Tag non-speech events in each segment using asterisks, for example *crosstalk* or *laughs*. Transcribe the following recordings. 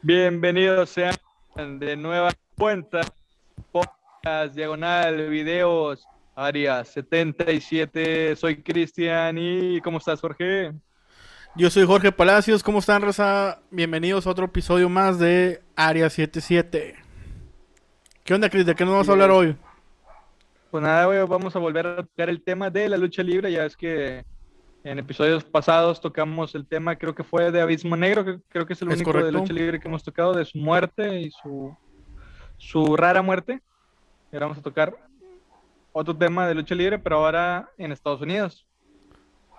Bienvenidos sean de nueva cuenta, podcast, diagonal, videos, área 77. Soy Cristian y ¿cómo estás, Jorge? Yo soy Jorge Palacios. ¿Cómo están, Rosa? Bienvenidos a otro episodio más de Área 77. ¿Qué onda, Cris? ¿De qué nos vamos a hablar hoy? Pues nada, güey, vamos a volver a tocar el tema de la lucha libre. Ya es que en episodios pasados tocamos el tema, creo que fue de Abismo Negro, que creo que es el único de lucha libre que hemos tocado, de su muerte y su, su rara muerte. Y ahora vamos a tocar otro tema de lucha libre, pero ahora en Estados Unidos.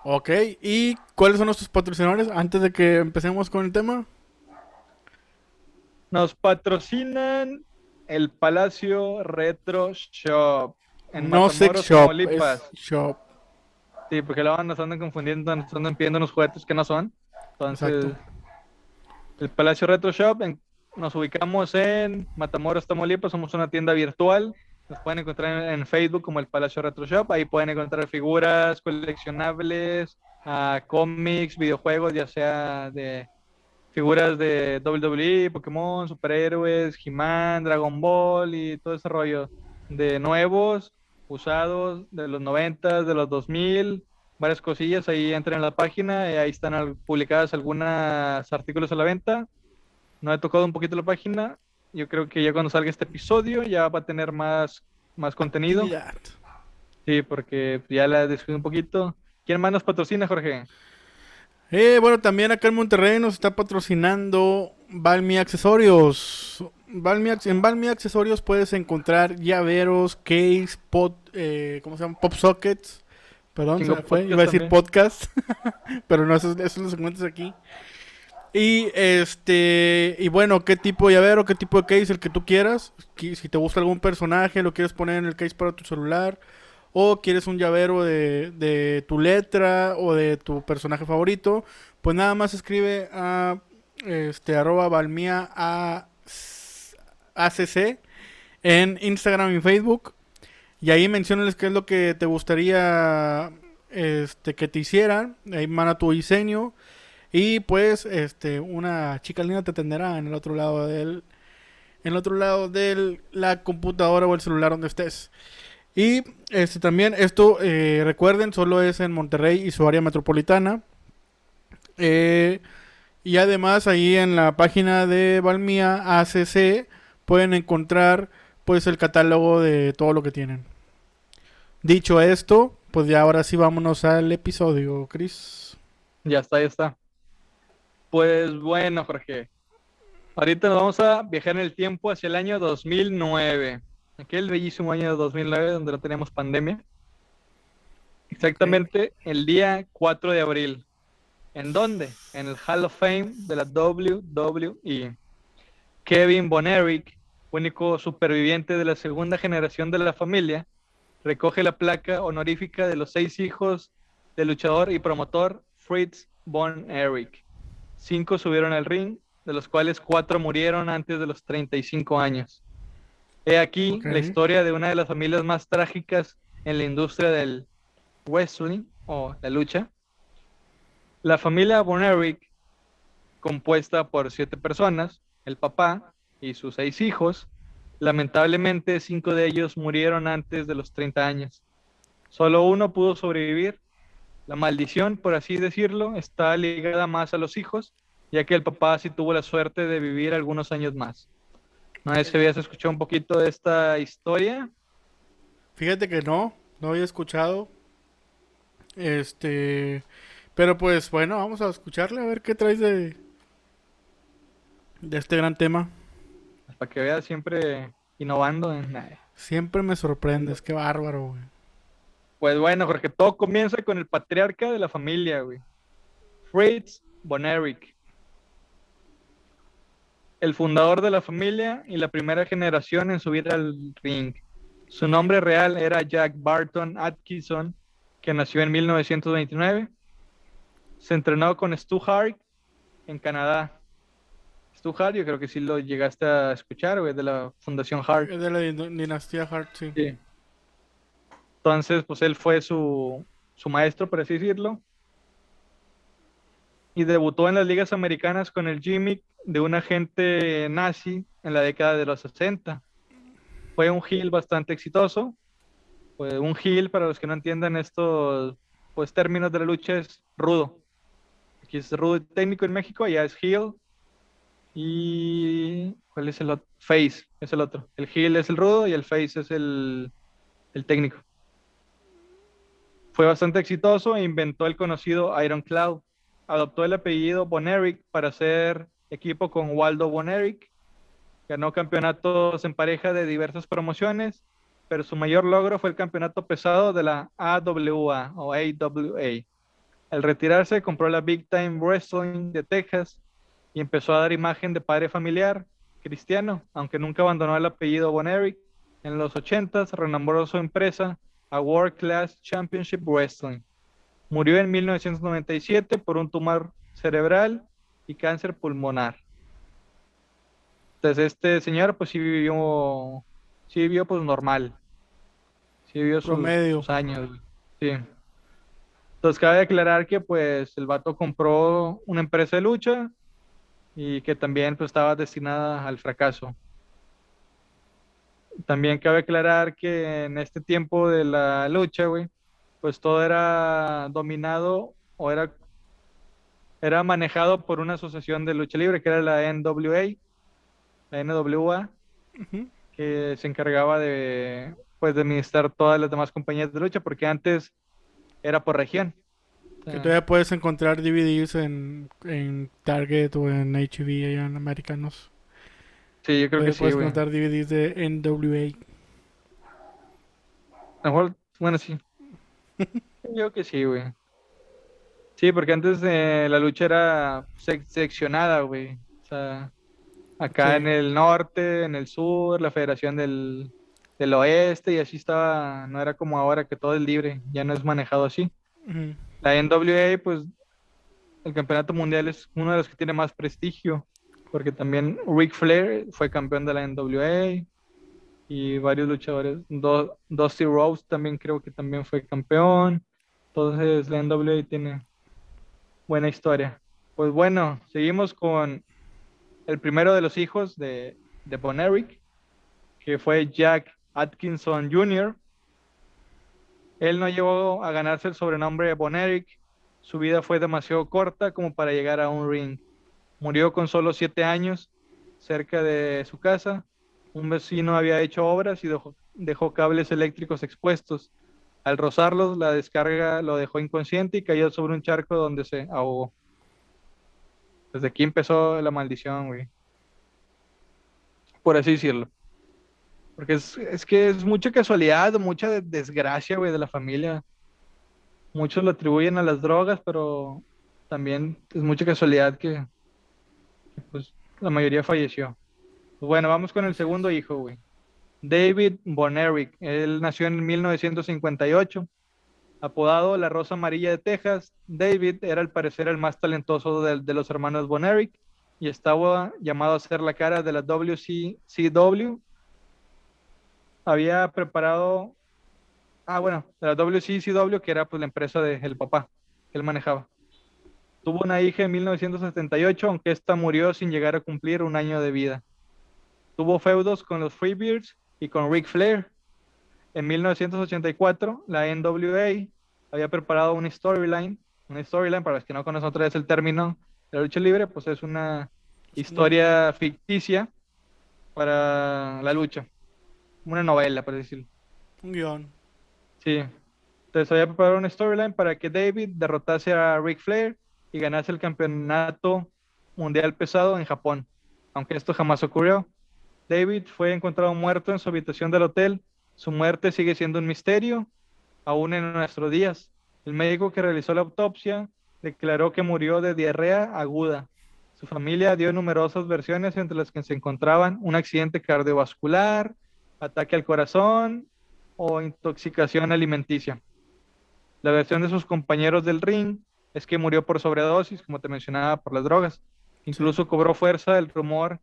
Ok, ¿y cuáles son nuestros patrocinadores antes de que empecemos con el tema? Nos patrocinan el Palacio Retro Shop. En no Sex Shop, Shop. Sí, porque la nos andan confundiendo, nos andan pidiendo unos juguetes que no son. Entonces, el Palacio Retro Shop, nos ubicamos en Matamoros, Tamaulipas, somos una tienda virtual. Nos pueden encontrar en, Facebook como el Palacio Retro Shop. Ahí pueden encontrar figuras coleccionables, uh, cómics, videojuegos, ya sea de figuras de WWE, Pokémon, superhéroes, He-Man, Dragon Ball y todo ese rollo de nuevos usados de los 90, de los 2000, varias cosillas. Ahí entren en la página y ahí están publicadas algunos artículos a la venta. No he tocado un poquito la página. Yo creo que ya cuando salga este episodio ya va a tener más, más contenido. Sí, porque ya la descuido un poquito. ¿Quién más nos patrocina, Jorge? Eh, bueno, también acá en Monterrey nos está patrocinando Balmi Accesorios, en Balmi Accesorios puedes encontrar llaveros, case, pot, eh, ¿cómo se llama? Pop sockets. Perdón, se me fue. Iba a decir podcast. *laughs* pero no, eso, eso los encuentras aquí. Y este, y bueno, qué tipo de llavero, qué tipo de case, el que tú quieras. Si te gusta algún personaje, lo quieres poner en el case para tu celular. O quieres un llavero de, de tu letra o de tu personaje favorito. Pues nada más escribe a este arroba balmia a ACC en Instagram y Facebook. Y ahí mencionales qué es lo que te gustaría este, que te hicieran. Ahí manda tu diseño. Y pues este, una chica linda te atenderá en el otro lado del. En el otro lado de la computadora o el celular donde estés. Y este también, esto eh, recuerden, solo es en Monterrey y su área metropolitana. Eh, y además ahí en la página de Valmía ACC pueden encontrar pues el catálogo de todo lo que tienen. Dicho esto, pues ya ahora sí vámonos al episodio, Chris. Ya está, ya está. Pues bueno, Jorge. Ahorita nos vamos a viajar en el tiempo hacia el año 2009. Aquel bellísimo año 2009 donde no teníamos pandemia. Exactamente el día 4 de abril. ¿En dónde? En el Hall of Fame de la WWE. Kevin Von único superviviente de la segunda generación de la familia, recoge la placa honorífica de los seis hijos del luchador y promotor Fritz von Erich. Cinco subieron al ring, de los cuales cuatro murieron antes de los 35 años. He aquí la historia de una de las familias más trágicas en la industria del wrestling o la lucha. La familia von Erich, compuesta por siete personas, el papá, y sus seis hijos. Lamentablemente, cinco de ellos murieron antes de los 30 años. Solo uno pudo sobrevivir. La maldición, por así decirlo, está ligada más a los hijos, ya que el papá sí tuvo la suerte de vivir algunos años más. ¿No sé si habías escuchado un poquito de esta historia? Fíjate que no, no había escuchado. Este, pero pues bueno, vamos a escucharle a ver qué traes de de este gran tema para que veas siempre innovando. En... Siempre me sorprendes, qué bárbaro, güey. Pues bueno, porque todo comienza con el patriarca de la familia, güey. Fritz von Erich. El fundador de la familia y la primera generación en subir al ring. Su nombre real era Jack Barton Atkinson, que nació en 1929. Se entrenó con Stu Hart en Canadá Stu Hart, yo creo que sí lo llegaste a escuchar, güey, de la Fundación Hart. De la dinastía Hart, sí. Entonces, pues él fue su, su maestro, por así decirlo. y debutó en las ligas americanas con el gimmick de un agente nazi en la década de los 60. Fue un heel bastante exitoso. Pues un heel, para los que no entiendan estos pues, términos de la lucha, es rudo. Aquí es rudo técnico en México, allá es heel. Y. ¿Cuál es el otro? Face es el otro. El heel es el rudo y el face es el, el técnico. Fue bastante exitoso e inventó el conocido Iron Cloud. Adoptó el apellido Boneric para hacer equipo con Waldo Boneric. Ganó campeonatos en pareja de diversas promociones, pero su mayor logro fue el campeonato pesado de la AWA o AWA. Al retirarse, compró la Big Time Wrestling de Texas y empezó a dar imagen de padre familiar cristiano, aunque nunca abandonó el apellido Boneric. En los 80 renombró su empresa a World Class Championship Wrestling. Murió en 1997 por un tumor cerebral y cáncer pulmonar. Entonces este señor pues sí vivió, sí vivió pues normal. Sí vivió sus, sus años. Sí. Entonces cabe aclarar que pues el vato compró una empresa de lucha y que también pues estaba destinada al fracaso. También cabe aclarar que en este tiempo de la lucha, güey, pues todo era dominado o era, era manejado por una asociación de lucha libre que era la NWA, la NWA, que se encargaba de, pues, de administrar todas las demás compañías de lucha, porque antes era por región. Que todavía puedes encontrar DVDs en, en Target o en HV allá en americanos. Sí, yo creo que sí, Puedes encontrar DVDs de NWA. A lo mejor, bueno, sí. *laughs* yo creo que sí, güey. Sí, porque antes eh, la lucha era seccionada, güey. O sea, acá en el norte, en el sur, la federación del, del oeste, y así estaba, no era como ahora que todo es libre, ya no es manejado así. La NWA, pues el campeonato mundial es uno de los que tiene más prestigio, porque también Ric Flair fue campeón de la NWA y varios luchadores. Dusty Rose también creo que también fue campeón. Entonces la NWA tiene buena historia. Pues bueno, seguimos con el primero de los hijos de, de Von Eric, que fue Jack Atkinson Jr., él no llegó a ganarse el sobrenombre de Von Eric. Su vida fue demasiado corta como para llegar a un ring. Murió con solo siete años cerca de su casa. Un vecino había hecho obras y dejó, cables eléctricos expuestos. Al rozarlos, la descarga lo dejó inconsciente y cayó sobre un charco donde se ahogó. Desde aquí empezó la maldición, güey. Por así decirlo. Porque es, que es mucha casualidad, mucha desgracia, güey, de la familia. Muchos lo atribuyen a las drogas, pero también es mucha casualidad que, pues, la mayoría falleció. Pues bueno, vamos con el segundo hijo, güey. David Bonerick. Él nació en 1958. Apodado La Rosa Amarilla de Texas, David era al parecer el más talentoso de, de los hermanos Bonerick y estaba llamado a ser la cara de la WCCW había preparado, ah, bueno, la WCCW, que era pues la empresa del papá que él manejaba. Tuvo una hija en 1978, aunque esta murió sin llegar a cumplir un año de vida. Tuvo feudos con los Freebirds y con Ric Flair. En 1984, la NWA había preparado una storyline. Una storyline, para los que no conocen otra vez el término de la lucha libre, pues es una historia ficticia para la lucha una novela, por decirlo. Un guion. Sí. Entonces había preparado una storyline para que David derrotase a Ric Flair y ganase el campeonato mundial pesado en Japón, aunque esto jamás ocurrió. David fue encontrado muerto en su habitación del hotel. Su muerte sigue siendo un misterio, aún en nuestros días. El médico que realizó la autopsia declaró que murió de diarrea aguda. Su familia dio numerosas versiones entre las que se encontraban un accidente cardiovascular, ataque al corazón o intoxicación alimenticia. La versión de sus compañeros del ring es que murió por sobredosis, como te mencionaba, por las drogas. Incluso cobró fuerza el rumor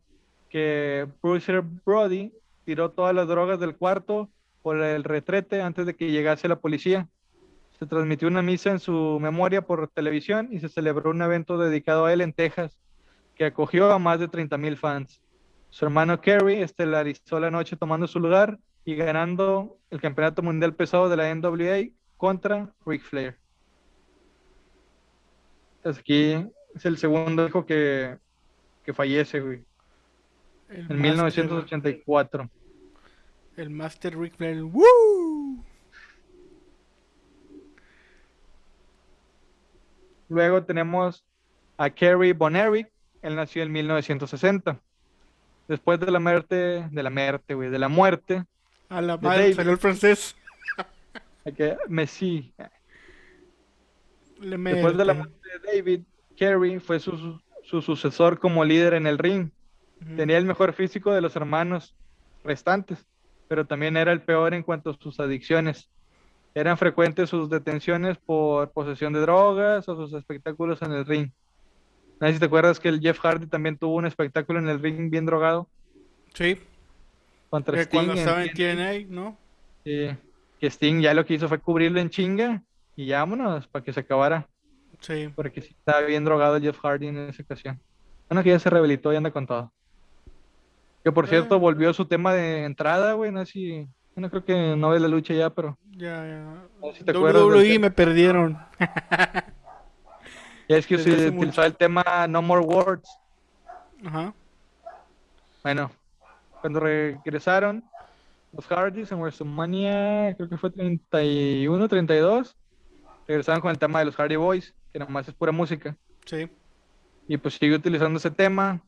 que Bruce Brody tiró todas las drogas del cuarto por el retrete antes de que llegase la policía. Se transmitió una misa en su memoria por televisión y se celebró un evento dedicado a él en Texas, que acogió a más de 30.000 fans. Su hermano Kerry estelarizó la noche tomando su lugar y ganando el campeonato mundial pesado de la NWA contra Ric Flair. Entonces aquí es el segundo hijo que, que fallece, güey. El En Master- 1984. El Master Ric Flair. ¡Woo! Luego tenemos a Kerry Von Erich. Él nació en 1960. Después de la muerte, de la muerte, güey, de la muerte, A la madre David. salió el francés. Messi. Le Después de la muerte de David, Kerry fue su, su sucesor como líder en el ring. Tenía el mejor físico de los hermanos restantes, pero también era el peor en cuanto a sus adicciones. Eran frecuentes sus detenciones por posesión de drogas o sus espectáculos en el ring. No sé si te acuerdas que el Jeff Hardy también tuvo un espectáculo en el ring bien drogado Sí, contra que Sting. cuando estaba en TNA. TNA, ¿no? Sí, que Sting ya lo que hizo fue cubrirlo en chinga y ya vámonos para que se acabara. Sí. Porque sí estaba bien drogado el Jeff Hardy en esa ocasión. Bueno, que ya se rehabilitó y anda con todo. Que por cierto, Ah. volvió su tema de entrada, güey. No sé si. Bueno, creo que no ve la lucha ya, pero. Ya, ya. No sé si te acuerdas WWE tema. me perdieron. *laughs* Ya es que se utilizó mucho. el tema No More Words. Ajá. Bueno, cuando regresaron los Hardys en WrestleMania, creo que fue 31, 32, regresaron con el tema de los Hardy Boys, que nomás es pura música. Sí. Y pues sigue utilizando ese tema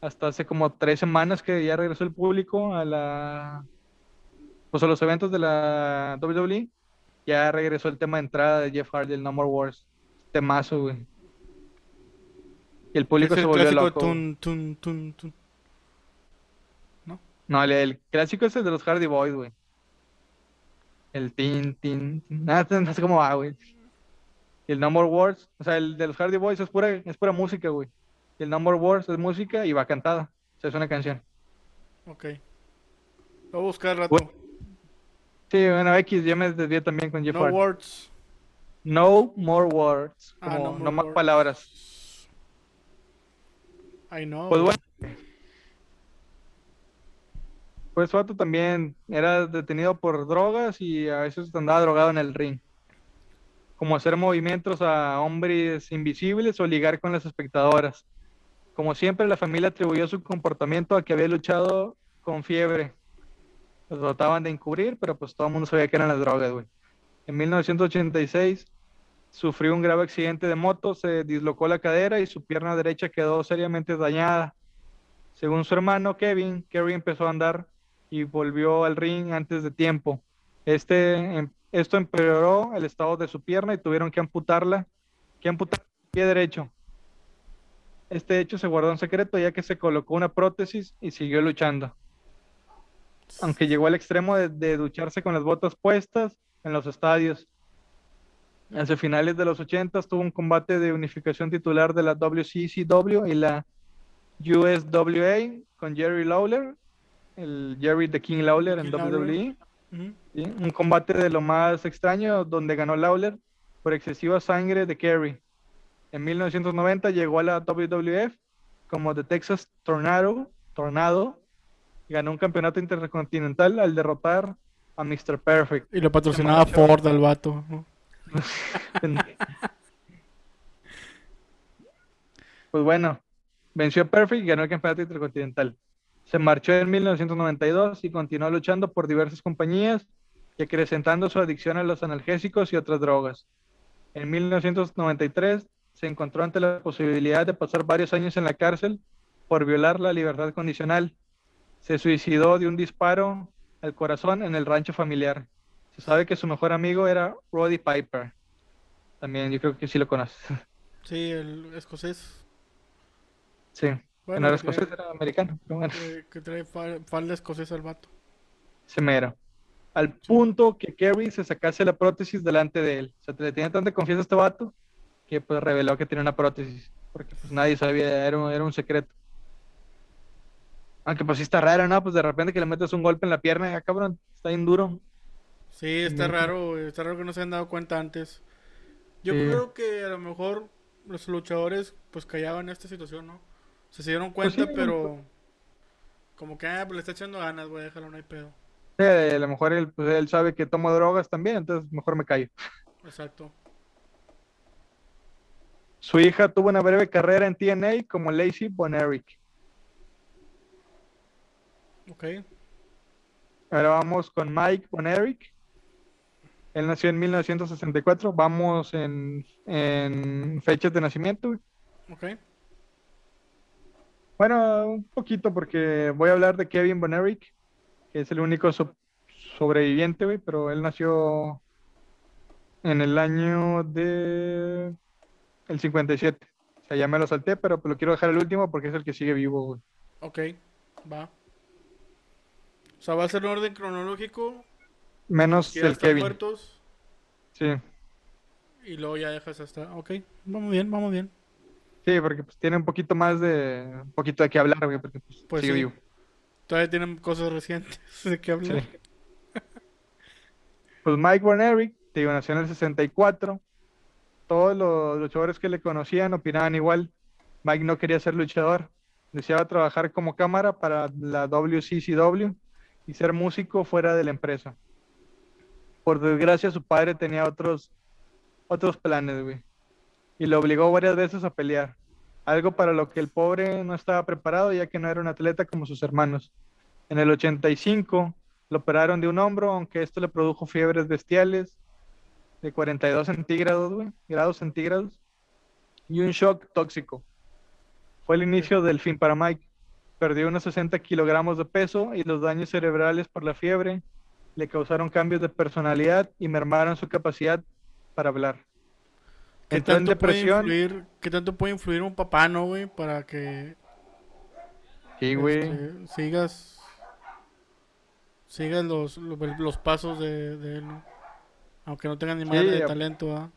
hasta hace como tres semanas que ya regresó el público a la pues a los eventos de la WWE. Ya regresó el tema de entrada de Jeff Hardy, el No More Wars. Temazo, güey. Y el público se volvió clásico loco. tun, tun, tun, tun. No, el, el clásico es el de los Hardy Boys, güey. El tin, tin, tin. Nada, no sé cómo va, güey. Y el No More Words, o sea, el de los Hardy Boys es pura, es pura música, güey. Y el No More Words es música y va cantada. O sea, es una canción. Ok. Lo voy a buscar al rato. Sí, bueno, X, ya me desvié también con Jeff no Hardy. words. No more words. Ah, Como no no, more más words. palabras. I know. Pues bueno. Pues su vato también era detenido por drogas y a veces andaba drogado en el ring. Como hacer movimientos a hombres invisibles o ligar con las espectadoras. Como siempre, la familia atribuyó su comportamiento a que había luchado con fiebre. Los trataban de encubrir, pero pues todo el mundo sabía que eran las drogas, güey. En 1986 sufrió un grave accidente de moto, se dislocó la cadera y su pierna derecha quedó seriamente dañada. Según su hermano Kevin, Kerry empezó a andar y volvió al ring antes de tiempo. Este, em- esto empeoró el estado de su pierna y tuvieron que amputarla, que amputar el pie derecho. Este hecho se guardó en secreto ya que se colocó una prótesis y siguió luchando. Aunque llegó al extremo de, de ducharse con las botas puestas en los estadios. Hacia finales de los 80 tuvo un combate de unificación titular de la WCCW y la USWA con Jerry Lawler, el Jerry the King Lawler en King. WWE. Un combate de lo más extraño donde ganó Lawler por excesiva sangre de Kerry. En 1990 llegó a la WWF como The Texas Tornado, Tornado y ganó un campeonato intercontinental al derrotar a Mr. Perfect. Y lo patrocinaba. Ford al vato. ¿no? Pues bueno, venció Perfect y ganó el campeonato intercontinental. Se marchó en 1992 y continuó luchando por diversas compañías y acrecentando su adicción a los analgésicos y otras drogas. En 1993 se encontró ante la posibilidad de pasar varios años en la cárcel por violar la libertad condicional. Se suicidó de un disparo al corazón en el rancho familiar. Se sabe que su mejor amigo era Roddy Piper. También yo creo que sí lo conoces. Sí, el escocés. Sí. Bueno, no era escocés, era americano. Pero bueno, Que, que trae fa- falda escocesa al vato. ese mero. Al punto que Kerry se sacase la prótesis delante de él. O sea, le tenía tanta confianza a este vato que pues reveló que tenía una prótesis. Porque pues nadie sabía, era un, era un secreto. Aunque pues sí está raro, ¿no? Pues de repente que le metes un golpe en la pierna y ah, cabrón, está bien duro. Sí, está raro. Está raro que no se hayan dado cuenta antes. Yo Sí. creo que a lo mejor los luchadores pues callaban esta situación, ¿no? O sea, se dieron Pues cuenta, sí, pero como que ah, pues le está echando ganas, güey, déjalo, no hay pedo. Sí, a lo mejor él, pues, él sabe que tomo drogas también, entonces mejor me callo. Exacto. Su hija tuvo una breve carrera en TNA como Lacey Von Erich. Ok. Ahora vamos con Mike Von Erich. Él nació en 1964. Vamos en, en fechas de nacimiento. güey. Ok. Bueno, un poquito porque voy a hablar de Kevin Von Erich, que es el único so- sobreviviente, güey, pero él nació en el año de el 57. O sea, ya me lo salté, pero lo quiero dejar el último porque es el que sigue vivo, güey. Ok. Va. O sea, va a ser en orden cronológico. Menos el Kevin. muertos. Sí, Y luego ya dejas hasta. Ok. Vamos bien, vamos bien. sí, porque pues tiene un poquito más de un poquito de qué hablar, güey, porque pues, Pues sigue sí. vivo. Todavía tienen cosas recientes *laughs* de qué hablar. Sí. Pues Mike Von te digo, nació en el 64. Todos los luchadores que le conocían opinaban igual. Mike no quería ser luchador. Deseaba trabajar como cámara para la WCCW y ser músico fuera de la empresa. Por desgracia, su padre tenía otros, otros planes, güey. Y lo obligó varias veces a pelear. Algo para lo que el pobre no estaba preparado, ya que no era un atleta como sus hermanos. En el 85 lo operaron de un hombro, aunque esto le produjo fiebres bestiales de 42 centígrados, güey, grados centígrados, y un shock tóxico. Fue el inicio del fin para Mike. Perdió unos 60 kilogramos de peso y los daños cerebrales por la fiebre le causaron cambios de personalidad y mermaron su capacidad para hablar. ¿Qué Entró en tanto, puede influir, ¿Qué tanto puede influir un papá, no, güey? Para que Sí, güey. este, sigas sigas los, los, los pasos de, de él, ¿no? Aunque no tengan ni madre de talento, ¿ah?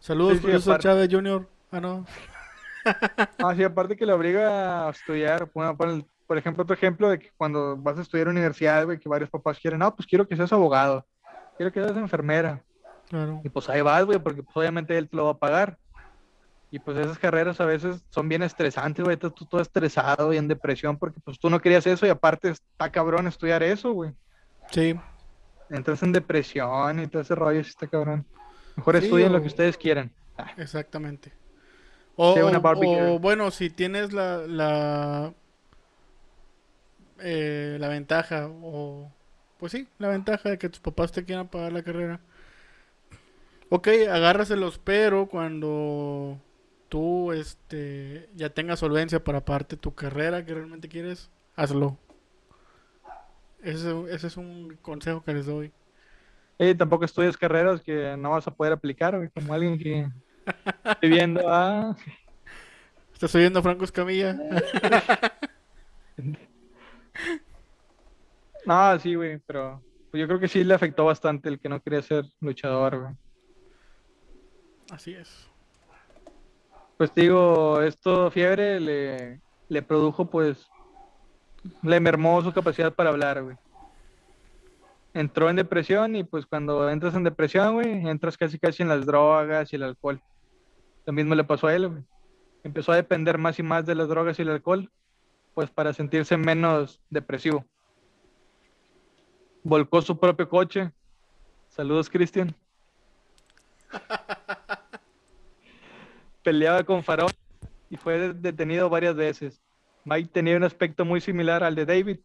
Saludos, Sí, profesor Chávez Jr. Ah, no. Ah, sí, aparte que le obliga a estudiar, bueno, por, el- por ejemplo, otro ejemplo de que cuando vas a estudiar universidad, güey, que varios papás quieren, no, pues quiero que seas abogado, quiero que seas enfermera, Claro. y pues ahí vas, güey, porque pues obviamente él te lo va a pagar. Y pues esas carreras a veces son bien estresantes, güey, estás tú todo estresado y en depresión porque pues tú no querías eso y aparte está cabrón estudiar eso, güey. Sí. Entras en depresión y todo ese rollo, sí está cabrón. Mejor Sí, estudien lo que ustedes quieran. Ah, Exactamente. O, Sí, bueno, si tienes la la, eh, la ventaja, o pues sí, la ventaja de que tus papás te quieran pagar la carrera. Ok, agárraselos, pero cuando tú este ya tengas solvencia para pagarte tu carrera que realmente quieres, hazlo. Ese, ese es un consejo que les doy. Y tampoco estudies carreras que no vas a poder aplicar, como alguien que estoy viendo a... *laughs* ¿Estás oyendo a Franco Escamilla? *laughs* No, *laughs* sí, güey, pero pues yo creo que sí le afectó bastante el que no quería ser luchador, güey. Así es. Pues te digo, esto fiebre le, le produjo, pues, le mermó su capacidad para hablar, güey. Entró en depresión y pues cuando entras en depresión, güey, entras casi casi en las drogas y el alcohol. Lo mismo le pasó a él, güey. Empezó a depender más y más de las drogas y el alcohol, pues para sentirse menos depresivo. Volcó su propio coche. Saludos, Cristian. *laughs* Peleaba con Farol y fue de- detenido varias veces. Mike tenía un aspecto muy similar al de David,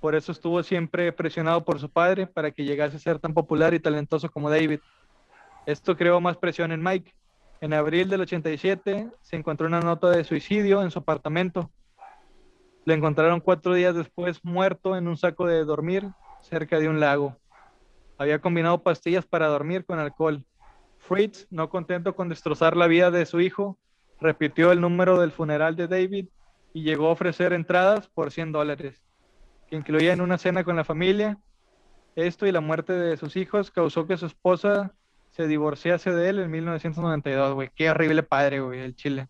por eso estuvo siempre presionado por su padre para que llegase a ser tan popular y talentoso como David. Esto creó más presión en Mike. En abril del 87 se encontró una nota de suicidio en su apartamento. Lo encontraron cuatro días después muerto en un saco de dormir cerca de un lago. Había combinado pastillas para dormir con alcohol. Fritz, no contento con destrozar la vida de su hijo, repitió el número del funeral de David y llegó a ofrecer entradas por 100 dólares, que incluían una cena con la familia. Esto y la muerte de sus hijos causó que su esposa se divorciase de él en 1992, güey. Qué horrible padre, güey, el Chile.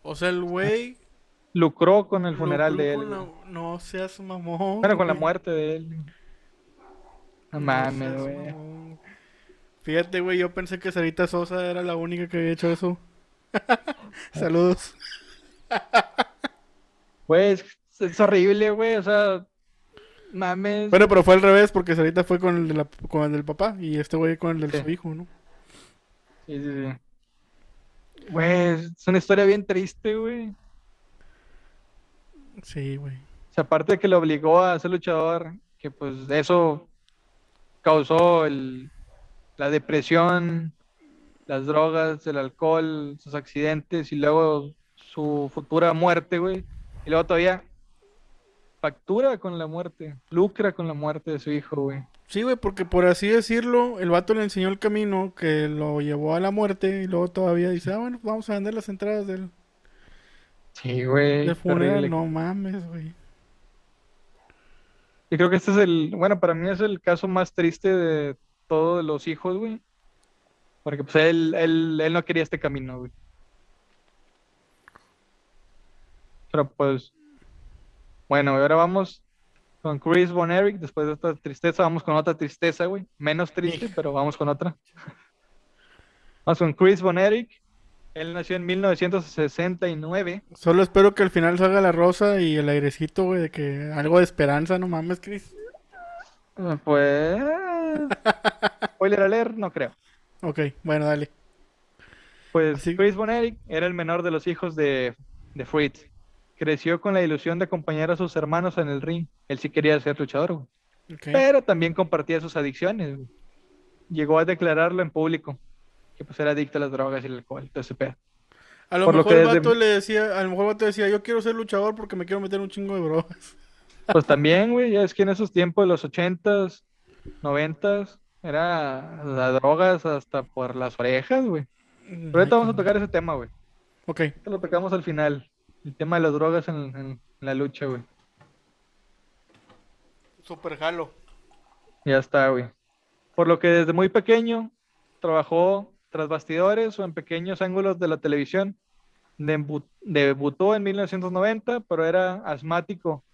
O sea, el güey Lucró con el funeral lucró de él. la-. No seas mamón. Bueno, con la muerte de él. No mames, seas güey. Fíjate, güey, yo pensé que Sarita Sosa era la única que había hecho eso. *laughs* Saludos. Güey, es, es horrible, güey. O sea, mames. Bueno, pero fue al revés porque Sarita fue con el, de la- con el del papá y este güey con el del Sí. su hijo, ¿no? Sí, sí, sí. Güey, es una historia bien triste, güey. Sí, güey. O sea, aparte de que lo obligó a ser luchador, que pues eso causó el, la depresión, las drogas, el alcohol, sus accidentes y luego su futura muerte, güey. Y luego todavía factura con la muerte, lucra con la muerte de su hijo, güey. Sí, güey, porque por así decirlo, el vato le enseñó el camino que lo llevó a la muerte y luego todavía dice, ah, bueno, vamos a vender las entradas del, Sí, güey. del funeral. No mames, güey. Yo creo que este es el, bueno, para mí es el caso más triste de todos los hijos, güey. Porque pues él, él, él no quería este camino, güey. Pero pues, bueno, y ahora vamos con Chris Von Erich. Después de esta tristeza, vamos con otra tristeza, güey. Menos triste, pero vamos con otra. *laughs* Vamos con Chris Von Erich. Él nació en 1969. Solo espero que al final salga la rosa y el airecito, güey, de que algo de esperanza, no mames, Chris. Eh, Pues, *laughs* spoiler alert, no creo. Ok, bueno, dale. Pues Así- Chris Von Erich era el menor de los hijos de, de Fritz. Creció con la ilusión de acompañar a sus hermanos en el ring. Él sí quería ser luchador, güey. Ok. pero también compartía sus adicciones. güey. Llegó a declararlo en público, que pues era adicto a las drogas y el alcohol, todo ese pedo. A lo por lo mejor que el desde- vato le decía, a lo mejor el vato decía, yo quiero ser luchador porque me quiero meter un chingo de drogas. *laughs* Pues también, güey, ya es que en esos tiempos, los ochentas, noventas, era las drogas hasta por las orejas, güey. Pero ahorita vamos a tocar ese tema, güey. Ok, Ahorita lo tocamos al final. El tema de las drogas en, en la lucha, güey. super jalo. Ya está, güey. Por lo que desde muy pequeño trabajó tras bastidores o en pequeños ángulos de la televisión. Debu- Debutó en 1990, pero era asmático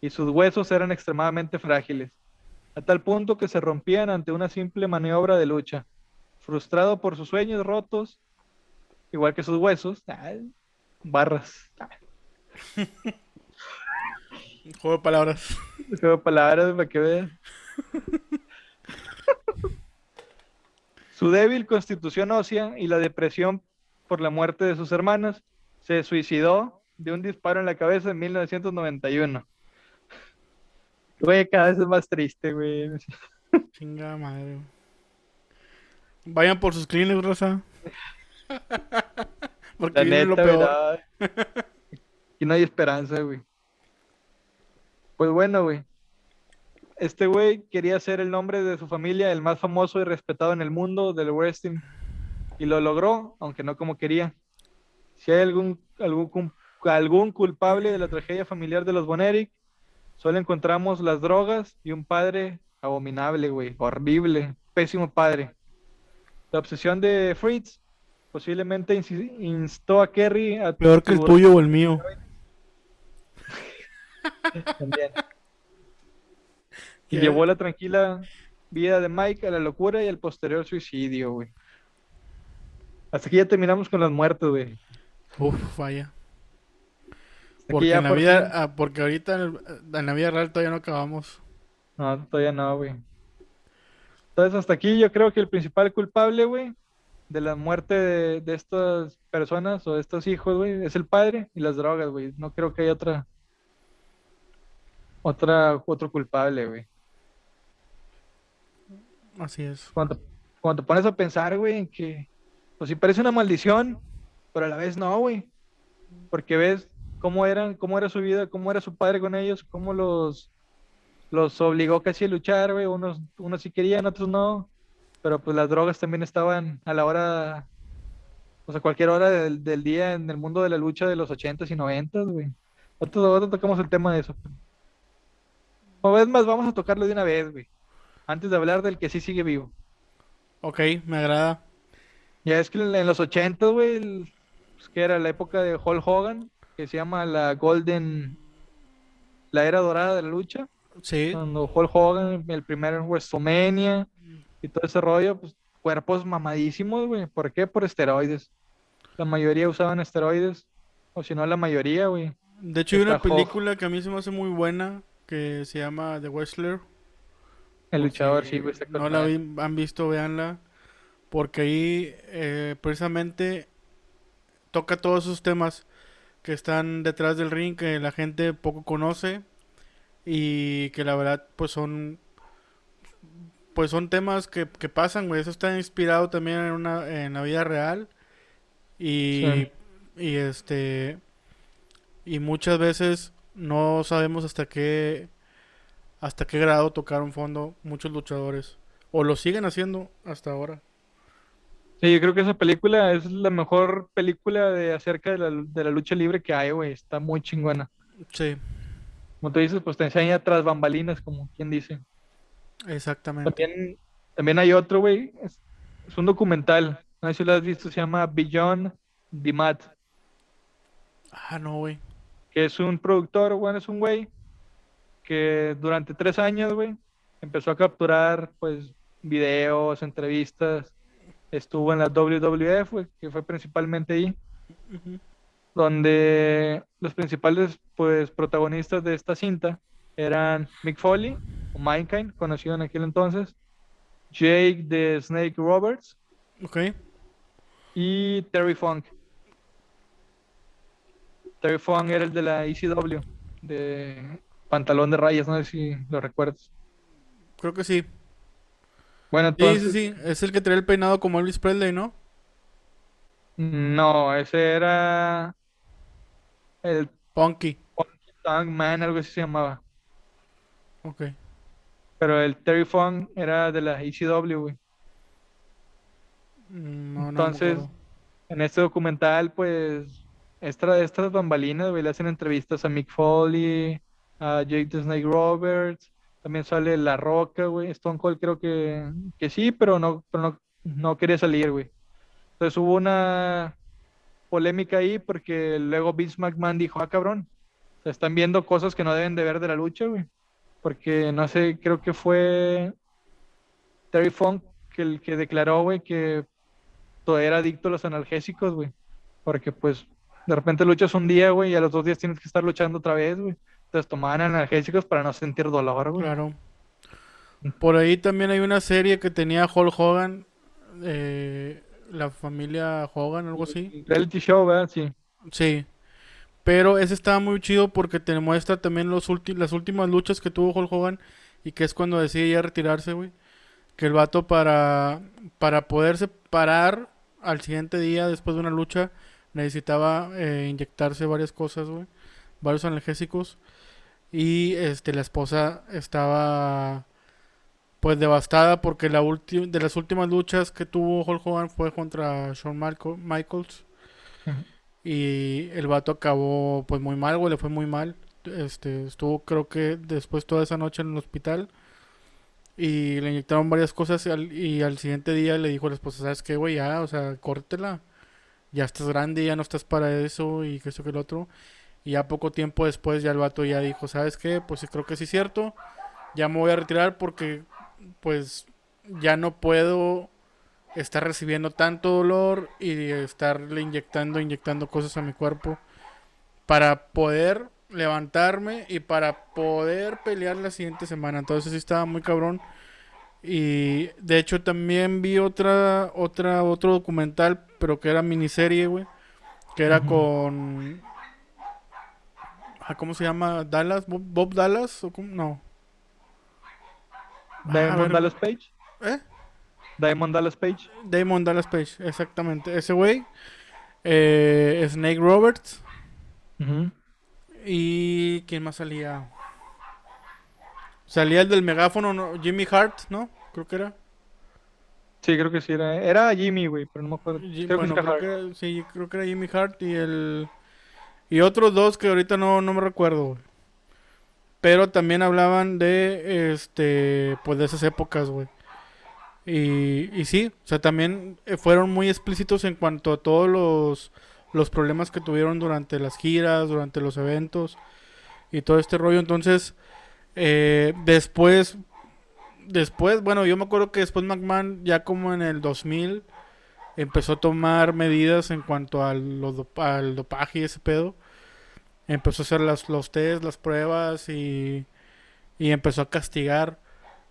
y sus huesos eran extremadamente frágiles, a tal punto que se rompían ante una simple maniobra de lucha. Frustrado por sus sueños rotos, igual que sus huesos, ay, barras, Juego de palabras. Juego de palabras para que vean. *laughs* Su débil constitución ósea y la depresión por la muerte de sus hermanas se suicidó de un disparo en la cabeza en 1991. Güey, cada vez es más triste, güey. *laughs* Chinga madre. Vayan por sus clínicas, Rosa. *laughs* Porque La lo peor. Aquí *laughs* no hay esperanza, güey. Pues bueno, güey. Este güey quería ser el nombre de su familia, el más famoso y respetado en el mundo del wrestling. Y lo logró, aunque no como quería. Si hay algún, algún, algún culpable de la tragedia familiar de los Boneric, solo encontramos las drogas y un padre abominable, güey. Horrible. Pésimo padre. La obsesión de Fritz posiblemente instó a Kerry a Peor que el tuyo o el mío. *laughs* también. Y ¿Qué? llevó la tranquila vida de Mike a la locura y al posterior suicidio, güey. Hasta aquí ya terminamos con las muertes, güey. Uf, vaya. Aquí Porque en la por vida, fin- ah, porque ahorita en, el- en la vida real todavía no acabamos. No, todavía no, güey. Entonces, hasta aquí yo creo que el principal culpable, güey, de la muerte de, de estas personas o de estos hijos, güey, es el padre y las drogas, güey. No creo que haya otra. Otra, otro culpable, güey. Así es. cuando, cuando te pones a pensar, güey, en que, pues sí parece una maldición, pero a la vez no, güey. Porque ves cómo eran, cómo era su vida, cómo era su padre con ellos, cómo los, los obligó casi a luchar, güey. Unos, unos sí querían, otros no. Pero pues las drogas también estaban a la hora, o sea, cualquier hora del, del día en el mundo de la lucha de los 80s y 90s, güey. Otro, otro tocamos el tema de eso. O es más, vamos a tocarlo de una vez, güey. Antes de hablar del que sí sigue vivo. Ok, me agrada. Ya es que en los 80, güey, pues, que era la época de Hulk Hogan, que se llama la Golden, la era dorada de la lucha. Sí. Cuando Hulk Hogan, el primer WrestleMania y todo ese rollo, pues cuerpos mamadísimos, güey. ¿Por qué? Por esteroides. La mayoría usaban esteroides, o si no la mayoría, güey. De hecho, hay una Hulk. película que a mí se me hace muy buena que se llama The Wrestler. El luchador, si sí, güey. No la vi- han visto, véanla. Porque ahí eh, precisamente toca todos esos temas que están detrás del ring que la gente poco conoce y que la verdad pues son pues son temas que, que pasan, güey. Eso está inspirado también en una en la vida real y Sí. y este y muchas veces no sabemos hasta qué hasta qué grado tocaron fondo muchos luchadores o lo siguen haciendo hasta ahora. Sí, yo creo que esa película es la mejor película de acerca de la, de la lucha libre que hay, güey. Está muy chingona. Sí, Como tú dices, pues te enseña tras bambalinas, como quien dice. exactamente. También, también hay otro, güey. Es, es un documental. No sé si lo has visto, se llama Beyond the Mat. Ah, no, güey. Que es un productor, bueno, es un güey que durante tres años, güey, empezó a capturar, pues, videos, entrevistas. Estuvo en la WWF, güey, que fue principalmente ahí. Donde los principales pues protagonistas de esta cinta eran Mick Foley o Mankind, conocido en aquel entonces, Jake de Snake Roberts Ok. y Terry Funk. Terry Funk era el de la ECW, de pantalón de rayas, no sé si lo recuerdas. Creo que sí. Bueno, Sí, entonces, sí, sí. Es el que trae el peinado como Elvis Presley, ¿no? no, ese era el Punky. Tank Man, algo así se llamaba. Ok. Pero el Terry Funk era de la ECW, güey. Mm, No, Entonces. En este documental, pues, esta- estas bambalinas, güey, le hacen entrevistas a Mick Foley, a Jake the Snake Roberts, también sale La Roca, güey, Stone Cold creo que, que sí, pero no, pero no, no quería salir, güey. Entonces hubo una polémica ahí porque luego Vince McMahon dijo, ah, cabrón, se están viendo cosas que no deben de ver de la lucha, güey. Porque, no sé, creo que fue Terry Funk que el que declaró, güey, que todo era adicto a los analgésicos, güey. Porque pues de repente luchas un día, güey, y a los dos días tienes que estar luchando otra vez, güey. Entonces tomaban analgésicos para no sentir dolor, güey. Claro. Por ahí también hay una serie que tenía Hulk Hogan, eh, la familia Hogan, algo así. Reality show, ¿verdad? Sí. Sí. Pero ese estaba muy chido porque te muestra también los ulti- las últimas luchas que tuvo Hulk Hogan y que es cuando decide ya retirarse, güey. Que el vato para, para poderse parar al siguiente día después de una lucha necesitaba eh, inyectarse varias cosas, güey. Varios analgésicos. Y este la esposa estaba pues devastada porque la de las últimas luchas que tuvo Hulk Hogan fue contra Shawn Malco- Michaels. Y el vato acabó pues muy mal, güey, le fue muy mal. Este, estuvo creo que después toda esa noche en el hospital. Y le inyectaron varias cosas y al, y al siguiente día le dijo a la esposa, ¿sabes qué, güey? Ya, o sea, córtela. Ya estás grande, ya no estás para eso y que eso que el otro. Y ya poco tiempo después ya el vato ya dijo, ¿sabes qué? Pues creo que sí es cierto. Ya me voy a retirar porque pues ya no puedo estar recibiendo tanto dolor y estarle inyectando, inyectando cosas a mi cuerpo para poder levantarme y para poder pelear la siguiente semana. Entonces sí estaba muy cabrón. Y de hecho también vi otra, otra, otro documental, pero que era miniserie, güey. Que era con... ah, ¿Cómo se llama? ¿Dallas? ¿Bob, Bob Dallas? ¿O cómo? No. Ah, Diamond. Dallas Page. ¿Eh? Diamond Dallas Page. Damon Dallas Page, exactamente. Ese güey. eh, Snake Roberts. Ujú. ¿Y quién más salía? Salía el del megáfono, ¿no? Jimmy Hart, ¿no? Creo que era. Sí, creo que sí era. Era Jimmy, güey, pero no me acuerdo. Creo bueno, creo que era- sí, creo que era Jimmy Hart y el... Y otros dos que ahorita no, no me recuerdo. Pero también hablaban de, este, pues de esas épocas, güey. Y, y sí, o sea, también eh, fueron muy explícitos en cuanto a todos los, los problemas que tuvieron durante las giras, durante los eventos y todo este rollo. Entonces, Eh, después, después, bueno, yo me acuerdo que después McMahon, ya como en el 2000, empezó a tomar medidas en cuanto al, al dopaje y ese pedo. Empezó a hacer las, los test, las pruebas y, y empezó a castigar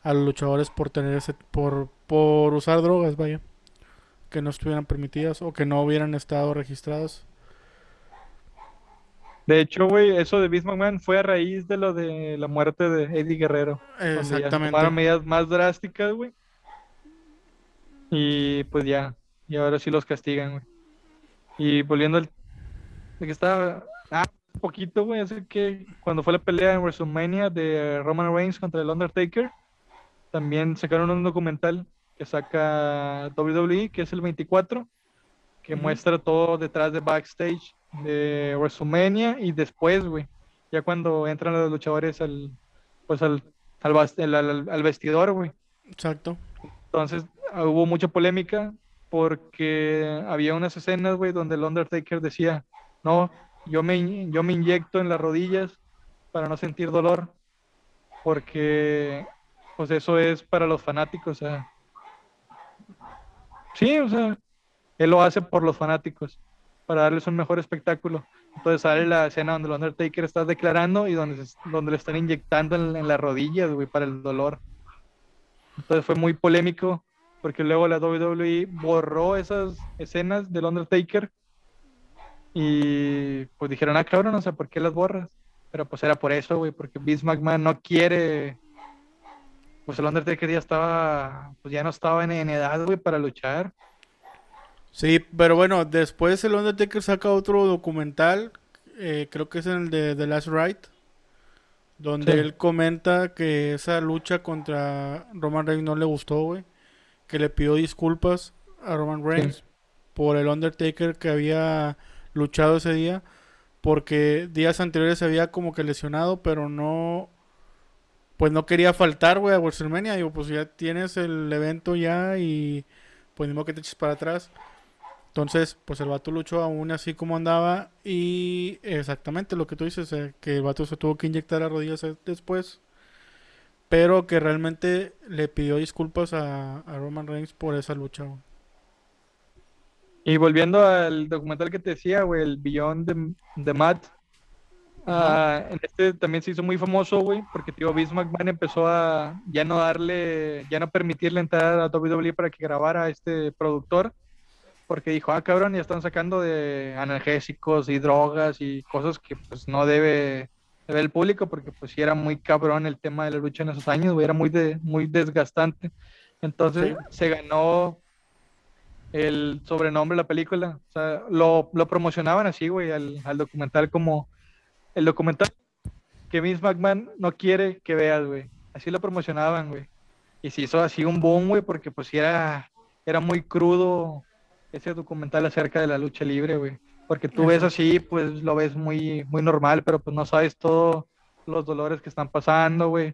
a los luchadores por tener ese, por, por usar drogas, vaya, que no estuvieran permitidas o que no hubieran estado registradas. De hecho, güey, eso de Vince McMahon fue a raíz de lo de la muerte de Eddie Guerrero. Exactamente. tomaron medidas más drásticas, güey. Y pues ya, y ahora sí los castigan, güey. Y volviendo al... De que estaba... Ah, poquito, güey, así que cuando fue la pelea en WrestleMania de Roman Reigns contra el Undertaker, también sacaron un documental que saca WWE, que es el 24, que muestra todo detrás de backstage de WrestleMania y después, güey, ya cuando entran los luchadores al, pues al, al, al, vestidor, güey. Exacto. Entonces hubo mucha polémica porque había unas escenas, güey, donde el Undertaker decía, no, yo me, yo me inyecto en las rodillas para no sentir dolor, porque pues eso es para los fanáticos, o sea, sí, o sea, él lo hace por los fanáticos para darles un mejor espectáculo. Entonces sale la escena donde el Undertaker está declarando y donde, donde le están inyectando en, las rodillas, güey, para el dolor. Entonces fue muy polémico porque luego la WWE borró esas escenas del Undertaker y pues dijeron, ah, cabrón, no sé por qué las borras. Pero pues era por eso, güey, porque Vince McMahon no quiere. Pues el Undertaker ya estaba, pues ya no estaba en, en edad, güey, para luchar. Sí, pero bueno, después el Undertaker saca otro documental, eh, creo que es el de The Last Ride, donde él comenta que esa lucha contra Roman Reigns no le gustó, güey, que le pidió disculpas a Roman Reigns por el Undertaker que había luchado ese día, porque días anteriores se había como que lesionado, pero no, pues no quería faltar, güey, a WrestleMania, digo, pues ya tienes el evento ya y pues ni modo que te eches para atrás. Entonces, pues el vato luchó aún así como andaba y exactamente lo que tú dices, eh, que el vato se tuvo que inyectar a rodillas eh, después, pero que realmente le pidió disculpas a, Roman Reigns por esa lucha. Y volviendo al documental que te decía, güey, el Beyond de, Matt, ah, en este también se hizo muy famoso, güey, porque tío Vince McMahon empezó a ya no darle, ya no permitirle entrar a WWE para que grabara a este productor porque dijo, ah, cabrón, ya están sacando de analgésicos y drogas y cosas que pues no debe, ver el público, porque pues sí era muy cabrón el tema de la lucha en esos años, güey, era muy, de, muy desgastante. Entonces se ganó el sobrenombre de la película, o sea, lo, lo promocionaban así, güey, al, al, documental como el documental que Vince McMahon no quiere que veas, güey. Así lo promocionaban, güey. Y se hizo así un boom, güey, porque pues era, era muy crudo ese documental acerca de la lucha libre, güey. Porque tú ves así, pues lo ves muy, muy normal, pero pues no sabes todos los dolores que están pasando, güey.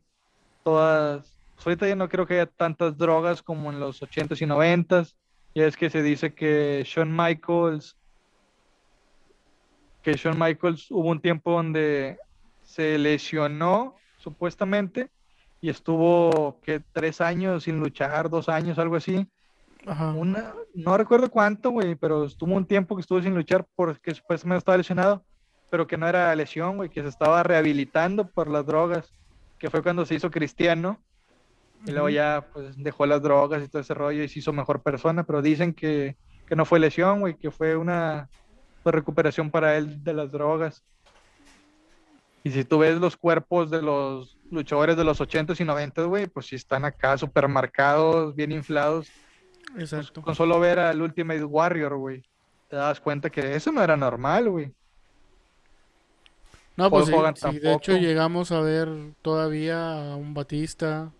Todas. Pues, ahorita ya no creo que haya tantas drogas como en los 80s y 90s. Y es que se dice que Shawn Michaels. Que Shawn Michaels hubo un tiempo donde se lesionó, supuestamente, y estuvo que tres años sin luchar, dos años, algo así una, no recuerdo cuánto, güey, pero estuvo un tiempo que estuvo sin luchar porque después me estaba lesionado, pero que no era lesión, güey, que se estaba rehabilitando por las drogas, que fue cuando se hizo cristiano. Y luego ya pues dejó las drogas y todo ese rollo y se hizo mejor persona, pero dicen que, que no fue lesión, güey, que fue una pues, recuperación para él de las drogas. Y si tú ves los cuerpos de los luchadores de los 80s y 90s, güey, pues sí están acá super marcados, bien inflados. Exacto. Con solo ver al Ultimate Warrior, güey, te das cuenta que eso no era normal, güey. No, pues sí, de hecho llegamos a ver todavía a un Batista,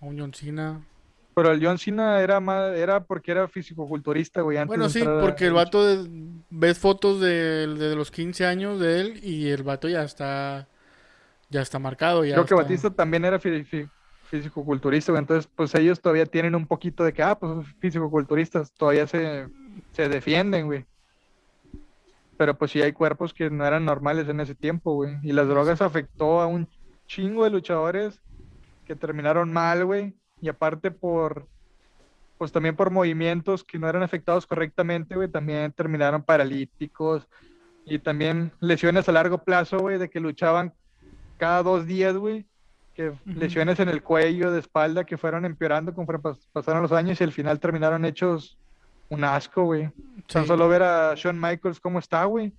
a un John Cena. Pero el John Cena era más, era porque era físico-culturista, güey. Bueno, sí, porque el vato, ves fotos de, los 15 años de él y el vato ya está, ya está marcado. Ya Creo que Batista también era físico físico-culturista, entonces pues ellos todavía tienen un poquito de que, ah, pues físico-culturistas, todavía se, se defienden, güey. Pero pues sí hay cuerpos que no eran normales en ese tiempo, güey. Y las drogas afectó a un, chingo de luchadores que terminaron mal, güey. Y aparte por, pues también por movimientos que no eran afectados correctamente, güey, también terminaron paralíticos. Y también lesiones a largo plazo, güey, de que luchaban cada dos días, güey. Que lesiones en el cuello, de espalda, que fueron empeorando conforme pasaron los años y al final terminaron hechos un asco, güey. Tan solo ver a Shawn Michaels cómo está, güey.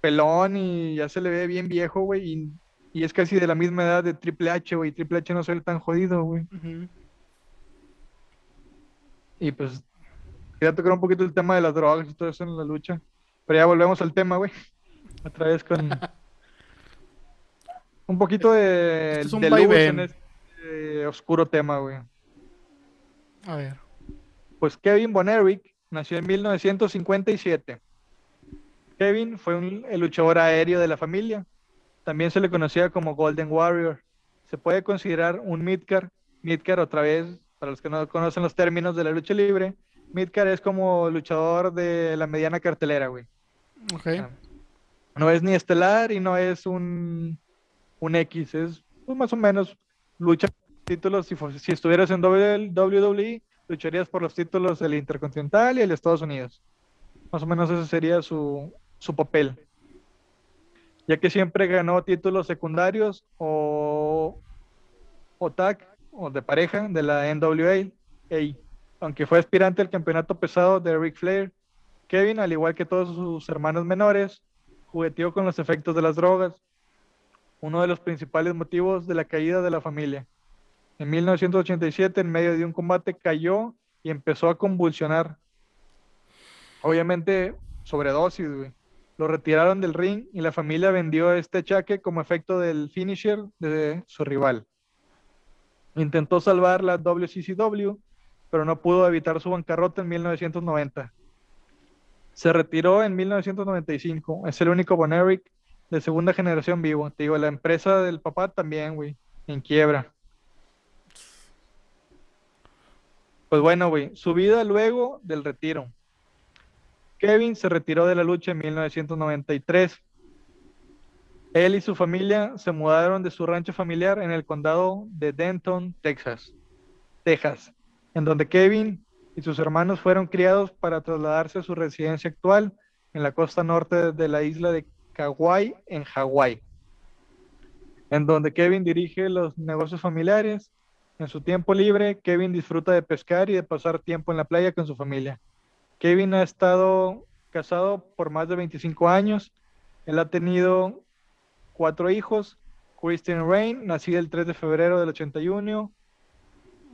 Pelón y ya se le ve bien viejo, güey. Y, es casi de la misma edad de Triple H, güey. Triple H no suele tan jodido, güey. Y pues, quería tocar un poquito el tema de las drogas y todo eso en la lucha. Pero ya volvemos al tema, güey. Otra vez con *laughs* un poquito de, es un de luz en este oscuro tema, güey. A ver. Pues Kevin Von Erich nació en 1957. Kevin fue el luchador aéreo de la familia. También se le conocía como Golden Warrior. Se puede considerar un midcar. Midcar, otra vez, para los que no conocen los términos de la lucha libre, midcar es como luchador de la mediana cartelera, güey. Ok. no es ni estelar y no es un, un X, es pues, más o menos lucha títulos. Si, si estuvieras en WWE, lucharías por los títulos del Intercontinental y el Estados Unidos. Más o menos ese sería su, papel. Ya que siempre ganó títulos secundarios o, o tag o de pareja de la NWA. Aunque fue aspirante al campeonato pesado de Ric Flair, Kevin, al igual que todos sus hermanos menores, jugueteó con los efectos de las drogas, uno de los principales motivos de la caída de la familia. En 1987, en medio de un combate, cayó y empezó a convulsionar. Obviamente, sobredosis, güey. Lo retiraron del ring y la familia vendió este chaque como efecto del finisher de su rival. Intentó salvar la WCCW, pero no pudo evitar su bancarrota en 1990. Se retiró en 1995. Es el único Von de segunda generación vivo. Te digo, la empresa del papá también, güey, en quiebra. Pues bueno, güey, su vida luego del retiro. Kevin se retiró de la lucha en 1993. Él y su familia se mudaron de su rancho familiar en el condado de Denton, Texas, Texas, en donde Kevin y sus hermanos fueron criados para trasladarse a su residencia actual en la costa norte de la isla de Kauai, en Hawái, en donde Kevin dirige los negocios familiares en su tiempo libre, Kevin disfruta de pescar y de pasar tiempo en la playa con su familia. Kevin ha estado casado por más de 25 años. Él ha tenido cuatro hijos. Christian Rain, nacida el 3 de febrero del 81.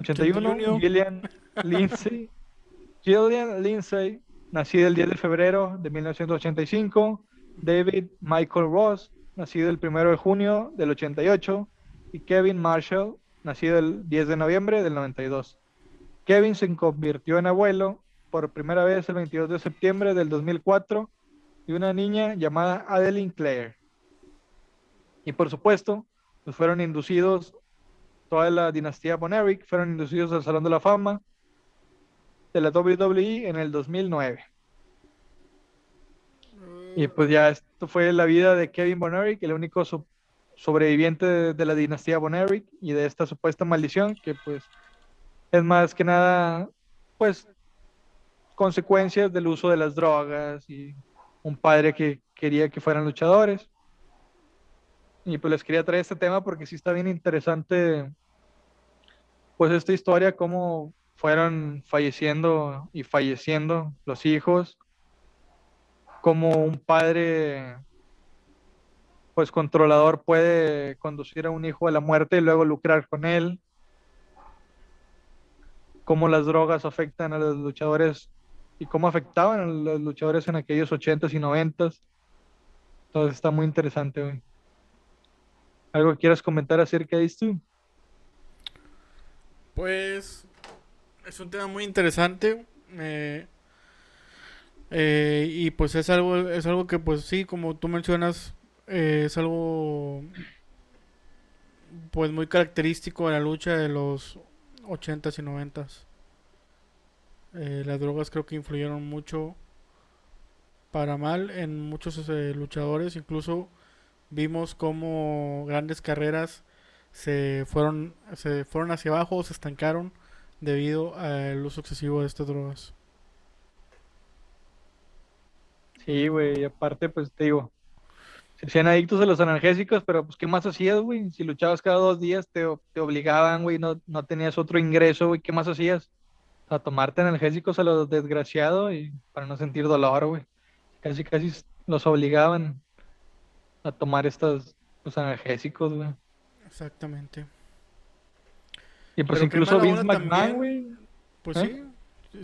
81. Gillian Lindsay. *laughs* Gillian Lindsay, nacida el 10 de febrero de 1985. David Michael Ross, nacido el 1 de junio del 88. Y Kevin Marshall, nacido el 10 de noviembre del 92. Kevin se convirtió en abuelo por primera vez el 22 de septiembre del 2004 de una niña llamada Adeline Clare. Y por supuesto, pues fueron inducidos, toda la dinastía Von Erich fueron inducidos al Salón de la Fama de la WWE en el 2009. Y pues ya esto fue la vida de Kevin Von Erich, el único sobreviviente de, la dinastía Von y de esta supuesta maldición que pues es más que nada pues consecuencias del uso de las drogas y un padre que quería que fueran luchadores. Y pues les quería traer este tema porque sí está bien interesante pues esta historia, cómo fueron falleciendo y falleciendo los hijos, como un padre pues controlador puede conducir a un hijo a la muerte y luego lucrar con él. Cómo las drogas afectan a los luchadores y cómo afectaban a los luchadores en aquellos 80s y 90s. Entonces está muy interesante, hoy. ¿Algo que quieras comentar acerca de esto? Pues es un tema muy interesante. Eh, y pues es algo, es algo que pues sí, como tú mencionas, eh, es algo pues muy característico de la lucha de los 80s y 90s. Eh, las drogas creo que influyeron mucho para mal en muchos eh, luchadores, incluso vimos cómo grandes carreras se fueron, se fueron hacia abajo, se estancaron debido al uso excesivo de estas drogas. Sí, güey, y aparte, pues te digo, se hacían adictos a los analgésicos, pero pues, ¿qué más hacías, güey? Si luchabas cada dos días, te, te obligaban, güey, no, no tenías otro ingreso, güey, ¿qué más hacías? A tomarte analgésicos a los desgraciados y para no sentir dolor, güey. Casi, casi los obligaban a tomar estos pues, analgésicos, güey. Exactamente. Y pues Pero incluso Vince McMahon, güey. Pues ¿Eh? sí,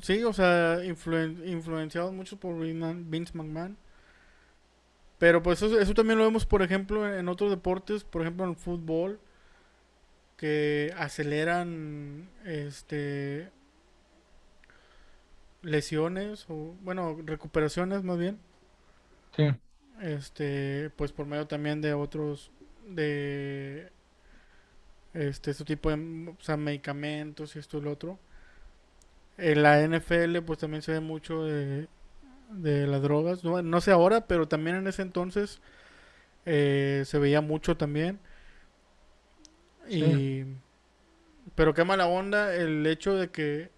sí, o sea, influen- influenciados mucho por Vin- Vince McMahon. Pero pues eso, eso también lo vemos, por ejemplo, en otros deportes, por ejemplo en el fútbol, que aceleran este lesiones o bueno, recuperaciones más bien, Sí, este, pues por medio también de otros de este este tipo de o sea, medicamentos y esto y lo otro. En la NFL pues también se ve mucho de, de las drogas. No, no sé ahora, pero también en ese entonces eh, se veía mucho también. Y pero qué mala onda el hecho de que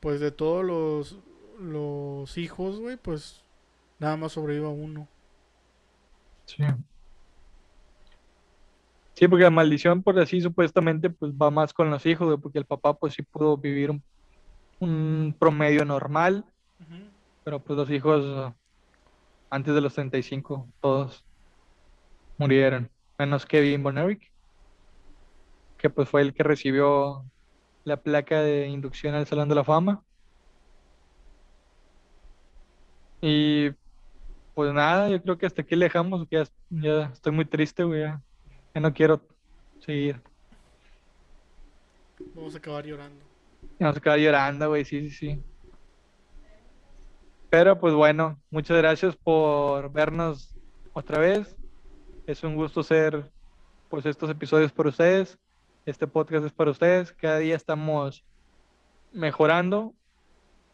pues de todos los los hijos, güey, pues nada más sobreviva uno. sí. Sí, porque la maldición, por así supuestamente, pues va más con los hijos, güey, porque el papá pues sí pudo vivir un, un promedio normal, pero pues los hijos antes de los 35, todos murieron, menos Kevin Bonerick, que pues fue el que recibió la placa de inducción al Salón de la Fama. Y pues nada, yo creo que hasta aquí le dejamos, ya, ya estoy muy triste, güey, ya, ya no quiero seguir. Vamos a acabar llorando. *laughs* Ya Vamos a llorando, güey, sí, sí, sí. Pero pues bueno, muchas gracias por vernos otra vez. Es un gusto hacer pues estos episodios por ustedes. Este podcast es para ustedes. Cada día estamos mejorando.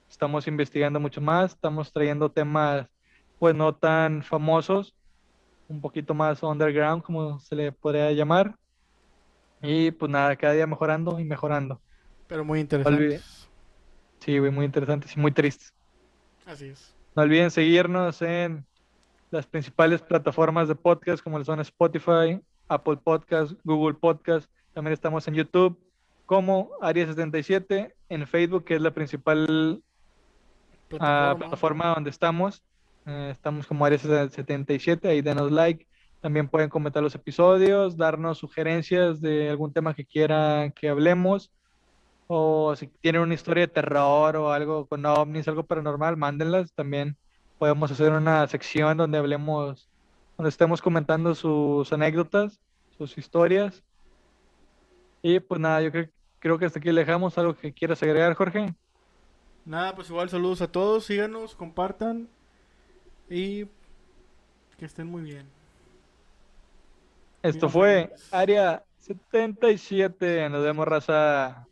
Estamos investigando mucho más. Estamos trayendo temas pues no tan famosos. Un poquito más underground, como se le podría llamar. Y pues nada, cada día mejorando y mejorando. Pero muy interesante. Sí, güey, muy interesantes y muy tristes. Así es. No olviden seguirnos en las principales plataformas de podcast como son Spotify, Apple Podcast, Google Podcast. También estamos en YouTube como Área77, en Facebook, que es la principal ah, plataforma donde estamos. Eh, estamos como Área77, ahí denos like. También pueden comentar los episodios, darnos sugerencias de algún tema que quieran que hablemos. O si tienen una historia de terror o algo con ovnis, algo paranormal, mándenlas. También podemos hacer una sección donde hablemos, donde estemos comentando sus anécdotas, sus historias. Y pues nada, yo creo, creo que hasta aquí le dejamos algo que quieras agregar, Jorge. Nada, pues igual saludos a todos, síganos, compartan y que estén muy bien. Esto fue. Área 77. Nos vemos, raza.